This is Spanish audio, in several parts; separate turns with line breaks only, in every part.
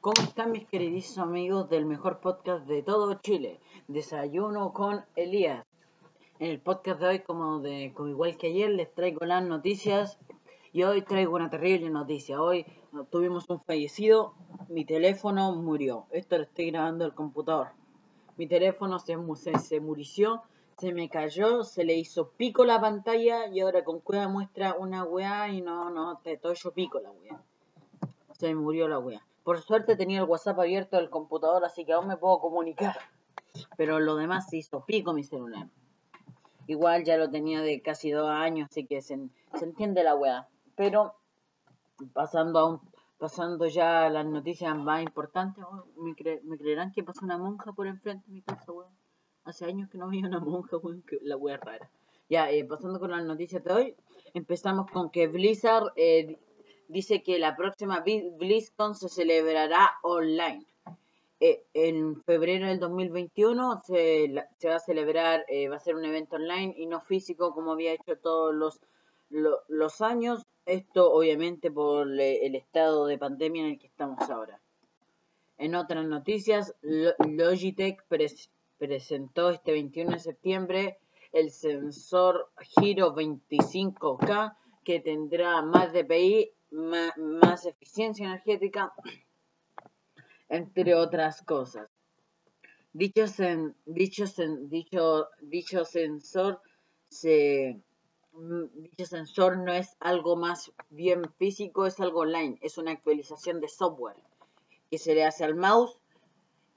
¿Cómo están mis queridísimos amigos del mejor podcast de todo Chile? Desayuno con Elías. En el podcast de hoy, como, de, como igual que ayer, les traigo las noticias y hoy traigo una terrible noticia. Hoy tuvimos un fallecido, mi teléfono murió. Esto lo estoy grabando el computador. Mi teléfono se, se, se murió, se me cayó, se le hizo pico la pantalla y ahora con cueva muestra una weá y no, no, te todo yo pico la weá. Se murió la weá. Por suerte tenía el WhatsApp abierto del computador, así que aún me puedo comunicar. Pero lo demás se hizo pico mi celular. Igual ya lo tenía de casi dos años, así que se, entiende la weá. Pero pasando a un, pasando ya a las noticias más importantes, oh, ¿me, ¿me, creerán que pasó una monja por enfrente de mi casa, weón? Hace años que no había una monja, weón, que la weá rara. Ya, eh, pasando con las noticias de hoy, empezamos con que Blizzard eh, dice que la próxima BlizzCon se celebrará online. Eh, en febrero del 2021 se, se va a celebrar, eh, va a ser un evento online y no físico como había hecho todos los, los años. Esto obviamente por el estado de pandemia en el que estamos ahora. En otras noticias, Logitech presentó este 21 de septiembre el sensor Giro 25K que tendrá más DPI más, eficiencia energética, entre otras cosas. Dicho, dicho, dicho, dicho sensor se dicho sensor no es algo más bien físico, es algo online, es una actualización de software que se le hace al mouse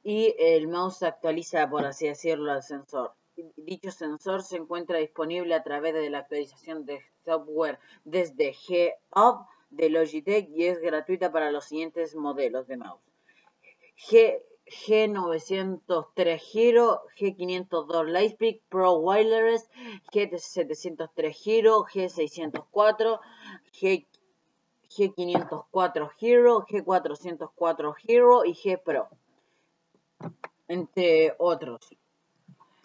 y el mouse se actualiza, por así decirlo, al sensor. Dicho sensor se encuentra disponible a través de la actualización de software desde G-Up de Logitech y es gratuita para los siguientes modelos de mouse. G, G903 Hero, G502 Lightspeed, Pro Wireless, G703 Hero, G604, G, G504 Hero, G404 Hero y G Pro, entre otros.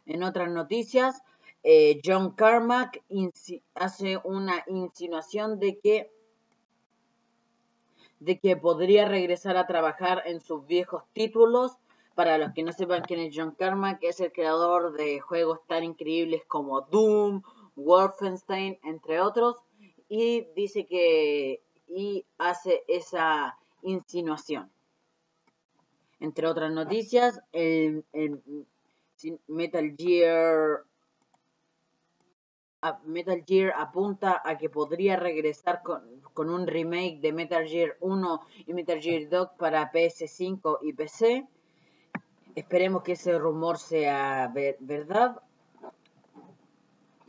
En otras noticias, eh, John Carmack hace una insinuación de que de que podría regresar a trabajar en sus viejos títulos. Para los que no sepan quién es John Carmack, es el creador de juegos tan increíbles como Doom, Wolfenstein, entre otros, y dice que y hace esa insinuación. Entre otras noticias, el Metal Gear Metal Gear apunta a que podría regresar con, un remake de Metal Gear 1 y Metal Gear 2 para PS5 y PC. Esperemos que ese rumor sea verdad.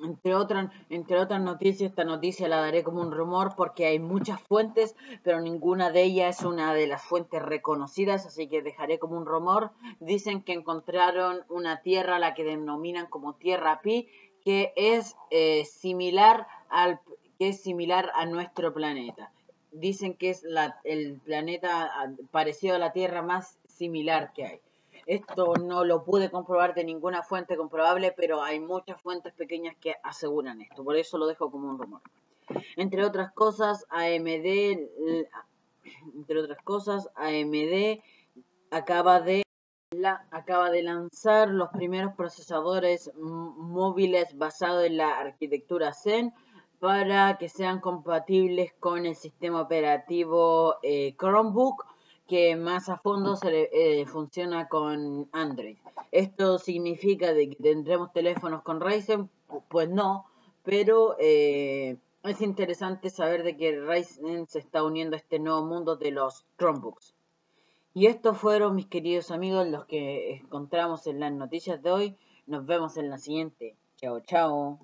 Entre otras, entre otras noticias, esta noticia la daré como un rumor porque hay muchas fuentes, pero ninguna de ellas es una de las fuentes reconocidas, así que dejaré como un rumor. Dicen que encontraron una tierra, la que denominan como Tierra Pi, que es eh, similar al que es similar a nuestro planeta. Dicen que es la, el planeta parecido a la Tierra más similar que hay. Esto no lo pude comprobar de ninguna fuente comprobable, pero hay muchas fuentes pequeñas que aseguran esto. Por eso lo dejo como un rumor. Entre otras cosas, AMD, entre otras cosas, AMD acaba de acaba de lanzar los primeros procesadores móviles basados en la arquitectura Zen para que sean compatibles con el sistema operativo eh, Chromebook que más a fondo se eh, funciona con Android. Esto significa de que tendremos teléfonos con Ryzen, pues no, pero eh, es interesante saber de que Ryzen se está uniendo a este nuevo mundo de los Chromebooks. Y estos fueron, mis queridos amigos, los que encontramos en las noticias de hoy. Nos vemos en la siguiente. Chao, chao.